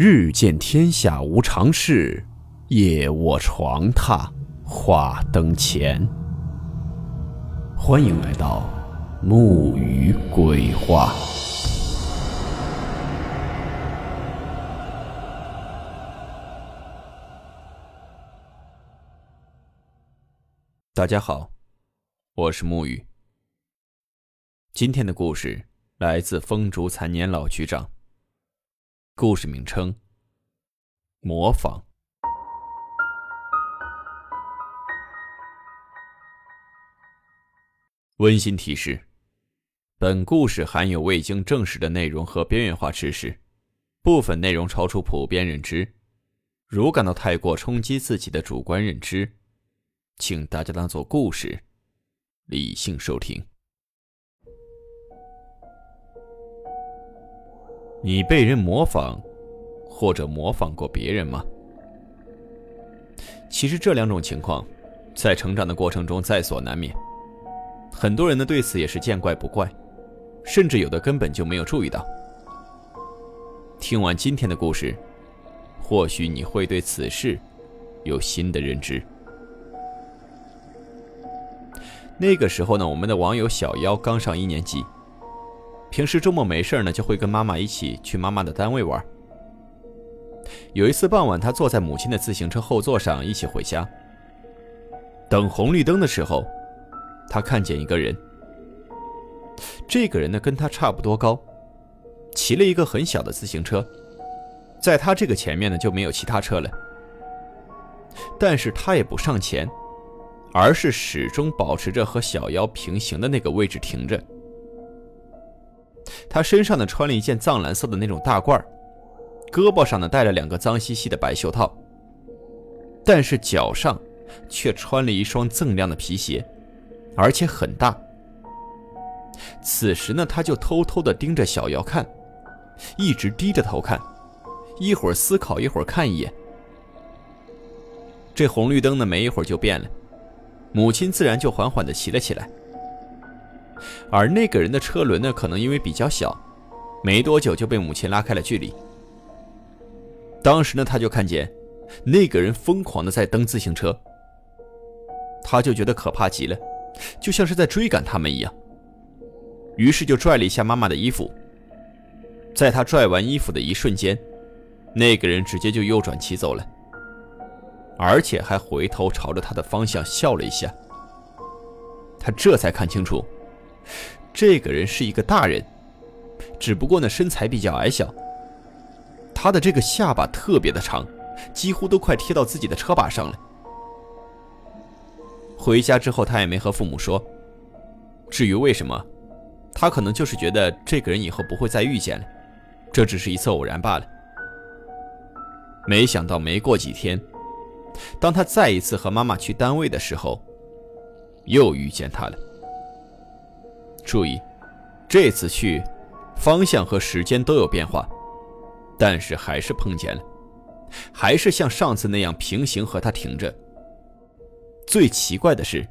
日见天下无常事，夜卧床榻话灯前。欢迎来到木鱼鬼话。大家好，我是木鱼。今天的故事来自风烛残年老局长。故事名称：模仿。温馨提示：本故事含有未经证实的内容和边缘化知识，部分内容超出普遍认知。如感到太过冲击自己的主观认知，请大家当做故事，理性收听。你被人模仿，或者模仿过别人吗？其实这两种情况，在成长的过程中在所难免。很多人呢对此也是见怪不怪，甚至有的根本就没有注意到。听完今天的故事，或许你会对此事有新的认知。那个时候呢，我们的网友小妖刚上一年级。平时周末没事呢，就会跟妈妈一起去妈妈的单位玩。有一次傍晚，他坐在母亲的自行车后座上一起回家。等红绿灯的时候，他看见一个人。这个人呢，跟他差不多高，骑了一个很小的自行车，在他这个前面呢就没有其他车了。但是他也不上前，而是始终保持着和小妖平行的那个位置停着。他身上呢穿了一件藏蓝色的那种大褂胳膊上呢戴了两个脏兮兮的白袖套，但是脚上却穿了一双锃亮的皮鞋，而且很大。此时呢，他就偷偷地盯着小瑶看，一直低着头看，一会儿思考，一会儿看一眼。这红绿灯呢，没一会儿就变了，母亲自然就缓缓地骑了起来。而那个人的车轮呢，可能因为比较小，没多久就被母亲拉开了距离。当时呢，他就看见那个人疯狂的在蹬自行车，他就觉得可怕极了，就像是在追赶他们一样。于是就拽了一下妈妈的衣服，在他拽完衣服的一瞬间，那个人直接就右转骑走了，而且还回头朝着他的方向笑了一下。他这才看清楚。这个人是一个大人，只不过呢身材比较矮小。他的这个下巴特别的长，几乎都快贴到自己的车把上了。回家之后，他也没和父母说。至于为什么，他可能就是觉得这个人以后不会再遇见了，这只是一次偶然罢了。没想到没过几天，当他再一次和妈妈去单位的时候，又遇见他了。注意，这次去，方向和时间都有变化，但是还是碰见了，还是像上次那样平行和他停着。最奇怪的是，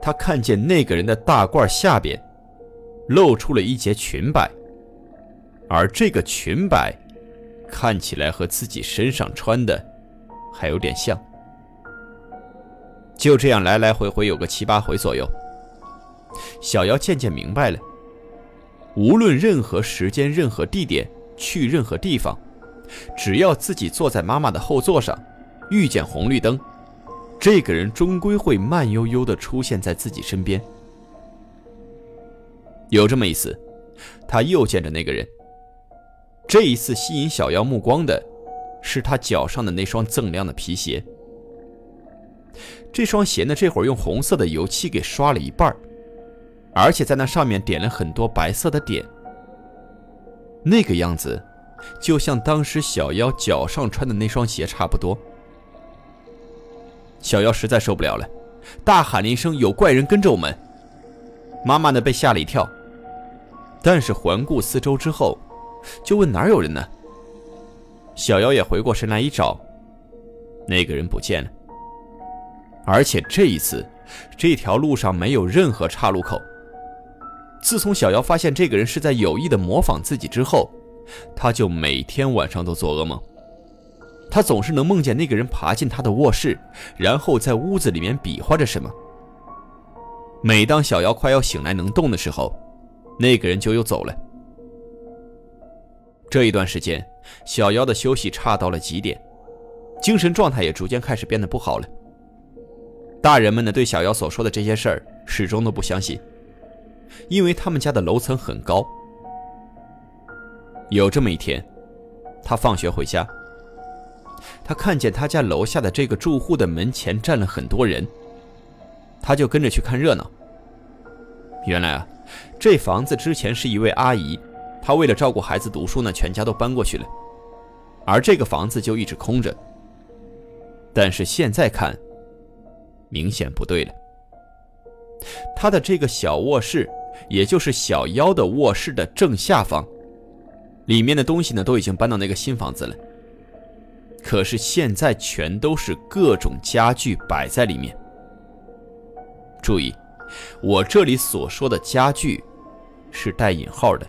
他看见那个人的大褂下边，露出了一截裙摆，而这个裙摆，看起来和自己身上穿的，还有点像。就这样来来回回有个七八回左右。小瑶渐渐明白了，无论任何时间、任何地点、去任何地方，只要自己坐在妈妈的后座上，遇见红绿灯，这个人终归会慢悠悠地出现在自己身边。有这么一次，他又见着那个人。这一次吸引小妖目光的，是他脚上的那双锃亮的皮鞋。这双鞋呢，这会儿用红色的油漆给刷了一半儿。而且在那上面点了很多白色的点，那个样子，就像当时小妖脚上穿的那双鞋差不多。小妖实在受不了了，大喊了一声：“有怪人跟着我们！”妈妈呢被吓了一跳，但是环顾四周之后，就问哪有人呢？小妖也回过神来一找，那个人不见了，而且这一次，这条路上没有任何岔路口。自从小瑶发现这个人是在有意的模仿自己之后，他就每天晚上都做噩梦，他总是能梦见那个人爬进他的卧室，然后在屋子里面比划着什么。每当小姚快要醒来能动的时候，那个人就又走了。这一段时间，小姚的休息差到了极点，精神状态也逐渐开始变得不好了。大人们呢，对小姚所说的这些事儿始终都不相信，因为他们家的楼层很高。有这么一天，他放学回家。他看见他家楼下的这个住户的门前站了很多人，他就跟着去看热闹。原来啊，这房子之前是一位阿姨，她为了照顾孩子读书呢，全家都搬过去了，而这个房子就一直空着。但是现在看，明显不对了。他的这个小卧室，也就是小妖的卧室的正下方，里面的东西呢都已经搬到那个新房子了。可是现在全都是各种家具摆在里面。注意，我这里所说的家具是带引号的，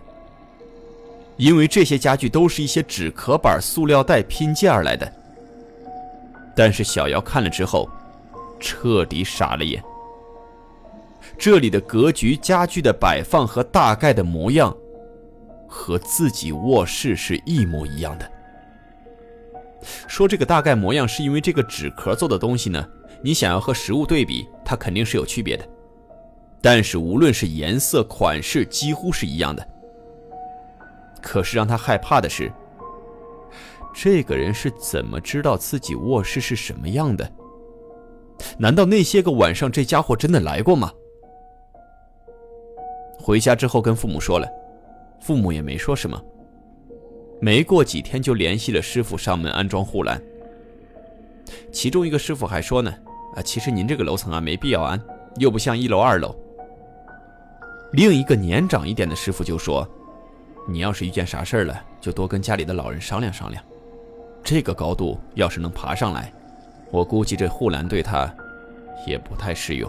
因为这些家具都是一些纸壳板、塑料袋拼接而来的。但是小姚看了之后，彻底傻了眼。这里的格局、家具的摆放和大概的模样，和自己卧室是一模一样的。说这个大概模样，是因为这个纸壳做的东西呢，你想要和实物对比，它肯定是有区别的。但是无论是颜色、款式，几乎是一样的。可是让他害怕的是，这个人是怎么知道自己卧室是什么样的？难道那些个晚上这家伙真的来过吗？回家之后跟父母说了，父母也没说什么。没过几天就联系了师傅上门安装护栏。其中一个师傅还说呢：“啊，其实您这个楼层啊没必要安，又不像一楼二楼。”另一个年长一点的师傅就说：“你要是遇见啥事儿了，就多跟家里的老人商量商量。这个高度要是能爬上来，我估计这护栏对他也不太适用。”